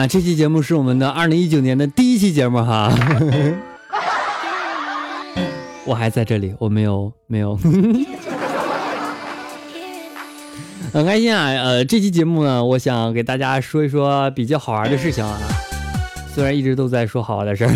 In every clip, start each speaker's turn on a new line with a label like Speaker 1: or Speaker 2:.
Speaker 1: 啊，这期节目是我们的二零一九年的第一期节目哈。我还在这里，我没有没有。很开心啊！呃，这期节目呢，我想给大家说一说比较好玩的事情啊。虽然一直都在说好玩的事儿，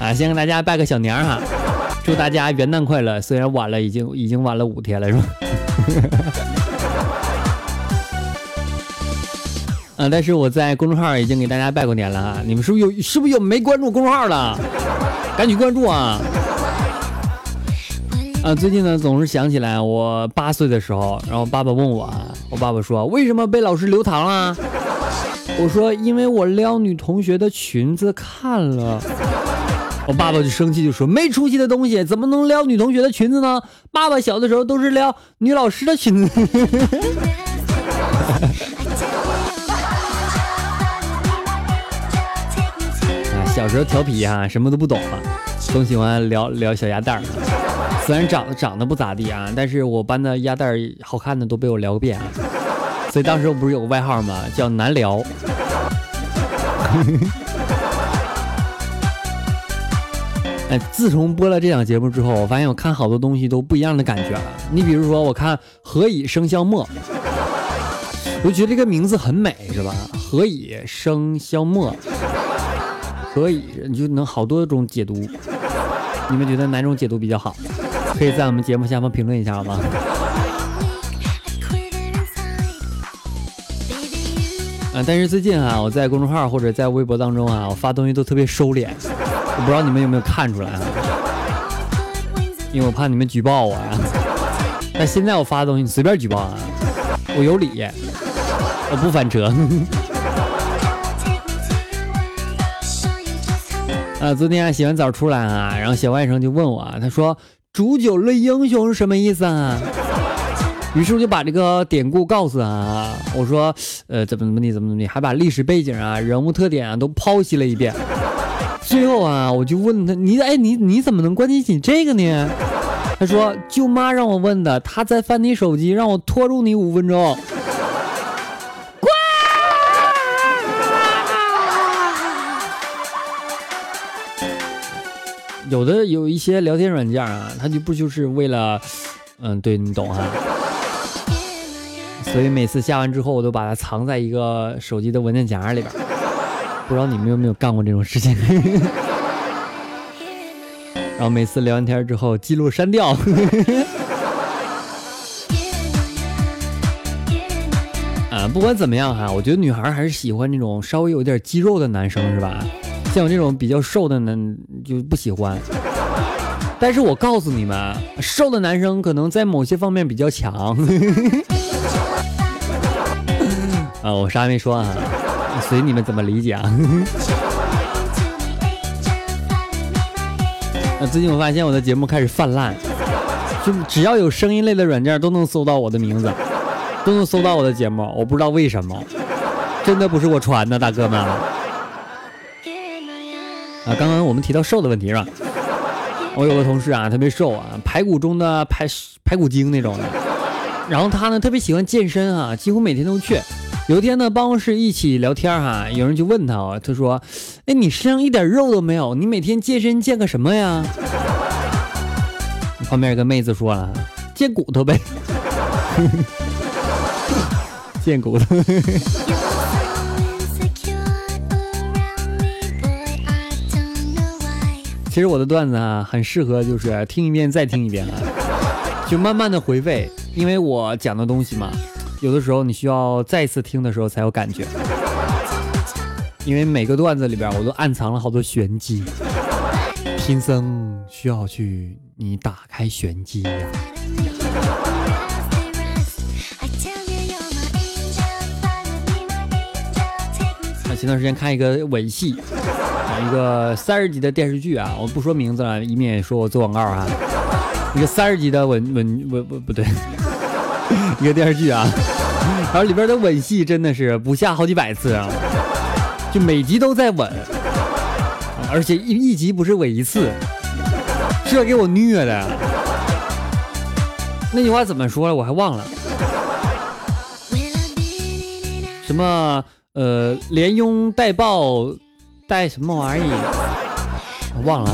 Speaker 1: 啊，先跟大家拜个小年哈，祝大家元旦快乐！虽然晚了，已经已经晚了五天了，是吧？啊，但是我在公众号已经给大家拜过年了啊！你们是不是有是不是有没关注公众号的？赶紧关注啊！啊，最近呢总是想起来我八岁的时候，然后爸爸问我，我爸爸说为什么被老师留堂了？我说因为我撩女同学的裙子看了。我爸爸就生气就说没出息的东西怎么能撩女同学的裙子呢？爸爸小的时候都是撩女老师的裙子。小时候调皮哈，什么都不懂啊，总喜欢聊聊小鸭蛋儿。虽然长得长得不咋地啊，但是我班的鸭蛋好看的都被我聊遍了，所以当时我不是有个外号吗？叫难聊。哎，自从播了这档节目之后，我发现我看好多东西都不一样的感觉了。你比如说，我看何以笙箫默，我觉得这个名字很美，是吧？何以笙箫默，何以你就能好多种解读。你们觉得哪种解读比较好？可以在我们节目下方评论一下好吗？啊，但是最近啊，我在公众号或者在微博当中啊，我发东西都特别收敛，我不知道你们有没有看出来啊？因为我怕你们举报我啊。但现在我发的东西你随便举报啊，我有理，我不翻车。啊，昨天啊洗完澡出来啊，然后小外甥就问我啊，他说。煮酒论英雄是什么意思啊？于是我就把这个典故告诉他啊，我说，呃，怎么怎么地，怎么怎么地，还把历史背景啊、人物特点啊都剖析了一遍。最后啊，我就问他，你哎，你你怎么能关心起这个呢？他说，舅妈让我问的，她在翻你手机，让我拖住你五分钟。有的有一些聊天软件啊，它就不就是为了，嗯，对你懂哈。所以每次下完之后，我都把它藏在一个手机的文件夹里边。不知道你们有没有干过这种事情？然后每次聊完天之后，记录删掉。啊，不管怎么样哈，我觉得女孩还是喜欢那种稍微有点肌肉的男生，是吧？像我这种比较瘦的男就不喜欢，但是我告诉你们，瘦的男生可能在某些方面比较强。啊，我啥也没说啊，随你们怎么理解啊。那最近我发现我的节目开始泛滥，就只要有声音类的软件都能搜到我的名字，都能搜到我的节目，我不知道为什么，真的不是我传的，大哥们。啊，刚刚我们提到瘦的问题是吧？我有个同事啊，特别瘦啊，排骨中的排排骨精那种的。然后他呢，特别喜欢健身啊，几乎每天都去。有一天呢，办公室一起聊天哈，有人就问他啊，他说：“哎，你身上一点肉都没有，你每天健身健个什么呀？”旁边有个妹子说了：“健骨头呗，健骨头。”其实我的段子啊，很适合就是听一遍再听一遍啊，就慢慢的回味，因为我讲的东西嘛，有的时候你需要再次听的时候才有感觉，因为每个段子里边我都暗藏了好多玄机，贫僧需要去你打开玄机呀。前段时间看一个吻戏，一个三十集的电视剧啊，我不说名字了，以免说我做广告啊。一个三十集的吻吻吻不不对，一个电视剧啊，然后里边的吻戏真的是不下好几百次啊，就每集都在吻，而且一一集不是吻一次，这给我虐的。那句话怎么说了？我还忘了。什么？呃，连拥带抱，带什么玩意儿？忘了。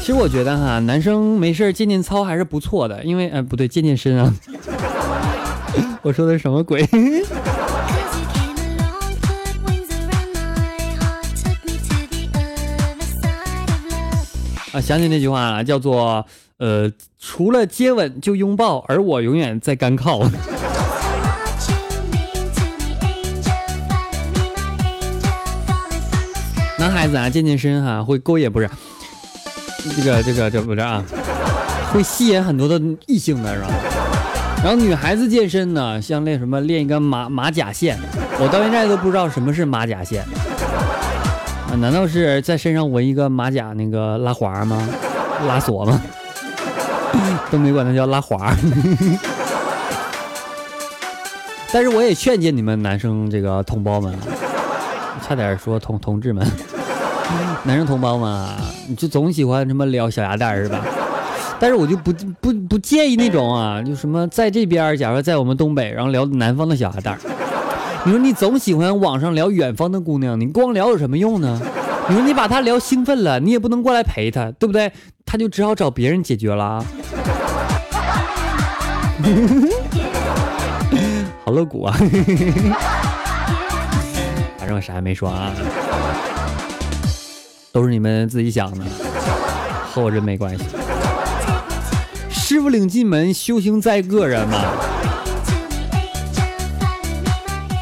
Speaker 1: 其实我觉得哈，男生没事健健操还是不错的，因为呃不对，健健身啊。我说的是什么鬼？啊，想起那句话了，叫做。呃，除了接吻就拥抱，而我永远在干靠。男孩子啊，健健身哈，会勾引不是？这个这个这不是啊，会吸引很多的异性的是吧？然后女孩子健身呢，像那什么练一个马马甲线，我到现在都不知道什么是马甲线啊？难道是在身上纹一个马甲那个拉环吗？拉锁吗？都没管它叫拉环，但是我也劝诫你们男生这个同胞们，差点说同同志们，男生同胞们，你就总喜欢什么撩小鸭蛋是吧？但是我就不不不介意那种啊，就什么在这边，假如在我们东北，然后聊南方的小鸭蛋，你说你总喜欢网上聊远方的姑娘，你光聊有什么用呢？你说你把她聊兴奋了，你也不能过来陪她，对不对？他就只好找别人解决了。啊 好露骨啊！反正我啥也没说啊，都是你们自己想的，和我真没关系。师傅领进门，修行在个人嘛。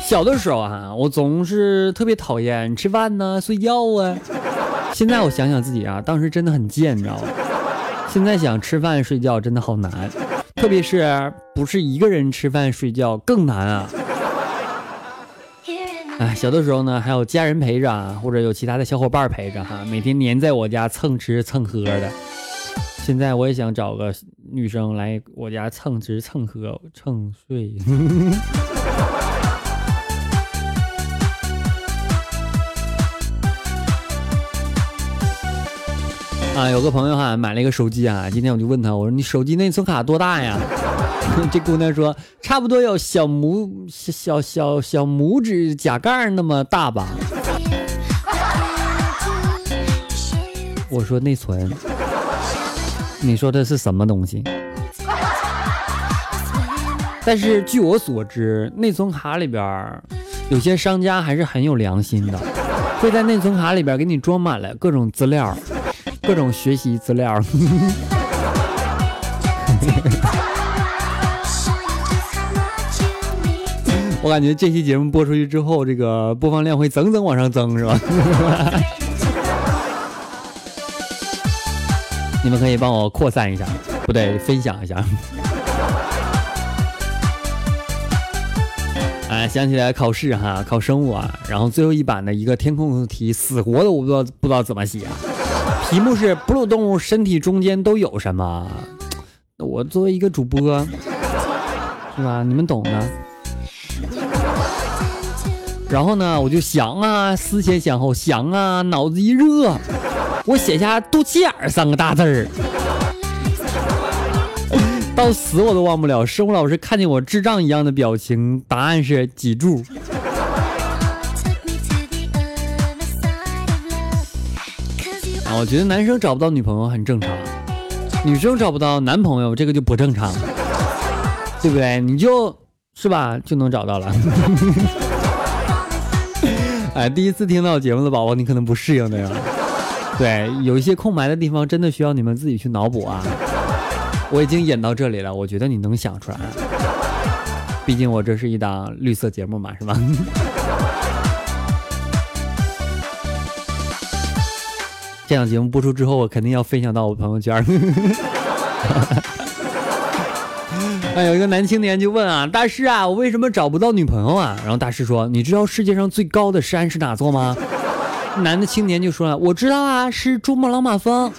Speaker 1: 小的时候啊，我总是特别讨厌吃饭呢、睡觉啊。现在我想想自己啊，当时真的很贱，你知道吗？现在想吃饭睡觉真的好难，特别是不是一个人吃饭睡觉更难啊。哎，小的时候呢，还有家人陪着啊，或者有其他的小伙伴陪着哈，每天黏在我家蹭吃蹭喝的。现在我也想找个女生来我家蹭吃蹭喝蹭睡。啊，有个朋友哈买了一个手机啊，今天我就问他，我说你手机内存卡多大呀？这姑娘说差不多有小拇小小小小拇指甲盖那么大吧。我说内存，你说的是什么东西？但是据我所知，内存卡里边有些商家还是很有良心的，会在内存卡里边给你装满了各种资料。各种学习资料，我感觉这期节目播出去之后，这个播放量会整整往上增，是吧？你们可以帮我扩散一下，不对，分享一下。哎，想起来考试哈，考生物啊，然后最后一版的一个填空题，死活的我不知道不知道怎么写啊。题目是哺乳动物身体中间都有什么？我作为一个主播，是吧？你们懂的。然后呢，我就想啊，思前想后想啊，脑子一热，我写下肚脐眼三个大字儿，到死我都忘不了。生物老师看见我智障一样的表情，答案是脊柱。啊我觉得男生找不到女朋友很正常，女生找不到男朋友这个就不正常，对不对？你就是吧就能找到了。哎，第一次听到节目的宝宝，你可能不适应的呀？对，有一些空白的地方真的需要你们自己去脑补啊。我已经演到这里了，我觉得你能想出来，毕竟我这是一档绿色节目嘛，是吧？这档节目播出之后，我肯定要分享到我朋友圈。啊，有一个男青年就问啊，大师啊，我为什么找不到女朋友啊？然后大师说，你知道世界上最高的山是哪座吗？男的青年就说了，我知道啊，是珠穆朗玛峰。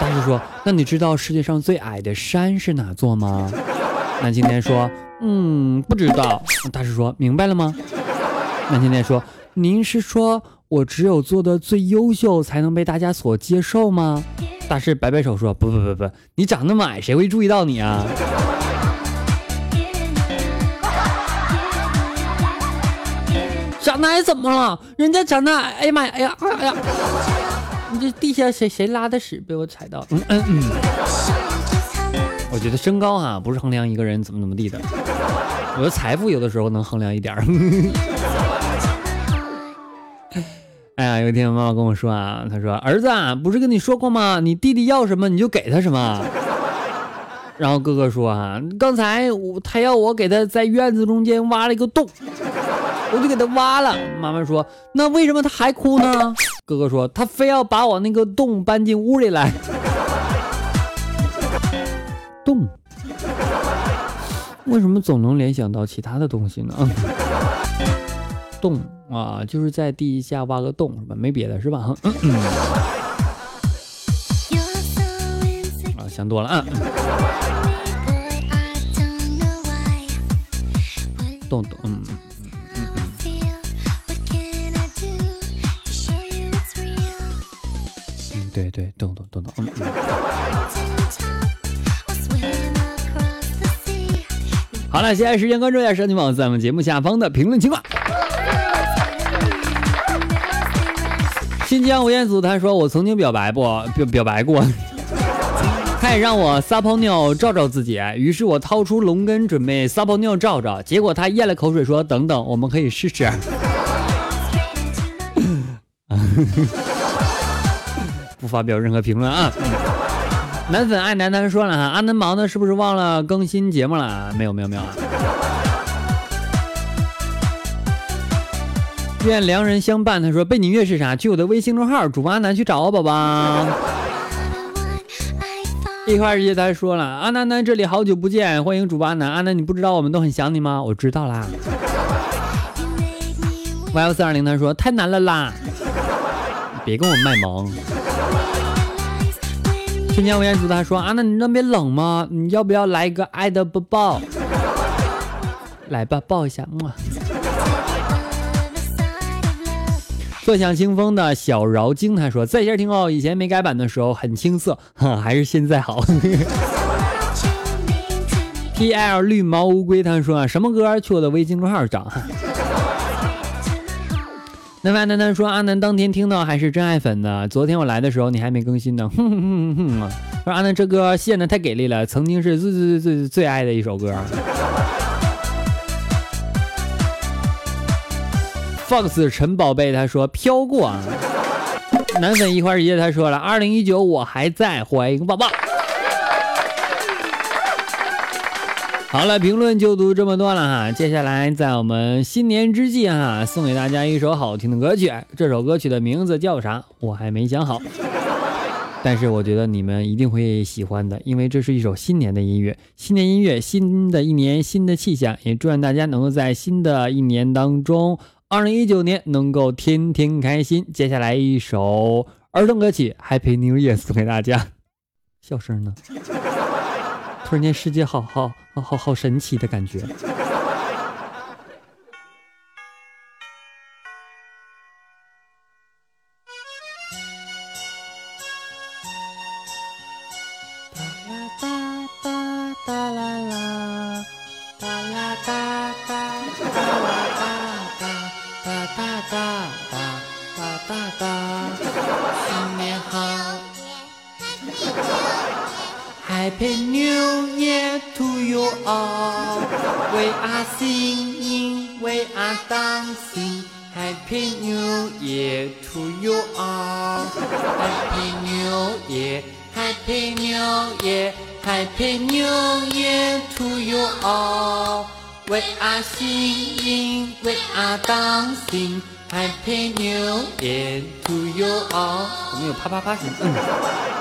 Speaker 1: 大师说，那你知道世界上最矮的山是哪座吗？男青年说，嗯，不知道。大师说，明白了吗？男青年说，您是说我只有做的最优秀才能被大家所接受吗？大师摆摆手说，不不不不，你长那么矮，谁会注意到你啊？长得矮怎么了？人家长得矮，哎呀妈呀，哎呀，哎呀，你这地下谁谁拉的屎被我踩到？嗯嗯嗯。我觉得身高啊，不是衡量一个人怎么怎么地的。我的财富有的时候能衡量一点儿。哎呀，有一天妈妈跟我说啊，她说：“儿子啊，不是跟你说过吗？你弟弟要什么你就给他什么。”然后哥哥说啊，刚才我他要我给他在院子中间挖了一个洞。我就给他挖了。妈妈说：“那为什么他还哭呢？”哥哥说：“他非要把我那个洞搬进屋里来。”洞？为什么总能联想到其他的东西呢？洞啊，就是在地下挖个洞是吧？没别的是吧？啊，想多了啊。洞洞，嗯。对对，懂懂懂懂。好了，现在时间关注一下神奇网在我们节目下方的评论情况。新疆吴彦祖他说：“我曾经表白过，表表白过，他也让我撒泡尿照照自己。于是我掏出龙根准备撒泡尿照照，结果他咽了口水说：‘等等，我们可以试试。’”不发表任何评论啊！男粉爱楠楠说了哈，阿南忙的是不是忘了更新节目了？没有没有没有啊！愿良人相伴。他说背景音乐是啥？去我的微信公众号主播阿南去找我宝宝。一块儿姐他说了，阿南南这里好久不见，欢迎主播阿南。阿南你不知道我们都很想你吗？我知道啦。Y 四二零他说太难了啦，别跟我卖萌。新疆吴彦祖他说：“啊，那你那边冷吗？你要不要来一个爱的抱抱？来吧，抱一下。”么。坐享清风的小饶精他说：“在线听哦，以前没改版的时候很青涩，还是现在好。”P L 绿毛乌龟他说：“啊，什么歌？去我的微信公众号找。”南凡南南说：“阿南当天听到还是真爱粉呢。昨天我来的时候你还没更新呢。”哼哼哼哼啊！说阿南这歌献的太给力了，曾经是最最最最最爱的一首歌。Fox 陈宝贝他说飘过。啊，男粉一花一叶他说了：“二零一九我还在，欢迎宝宝。”好了，评论就读这么多了哈。接下来，在我们新年之际哈，送给大家一首好听的歌曲。这首歌曲的名字叫啥？我还没想好，但是我觉得你们一定会喜欢的，因为这是一首新年的音乐。新年音乐，新的一年，新的气象。也祝愿大家能够在新的一年当中，二零一九年能够天天开心。接下来一首儿童歌曲《Happy New Year》送给大家。笑声呢？突然间，世界好好好好好神奇的感觉。Happy New Year to you all. We are singing, we are dancing. Happy New Year to you all. Happy New Year, Happy New Year, Happy New Year to you all. We are singing, we are dancing. Happy New Year to you all. 我们有啪啪啪声，嗯。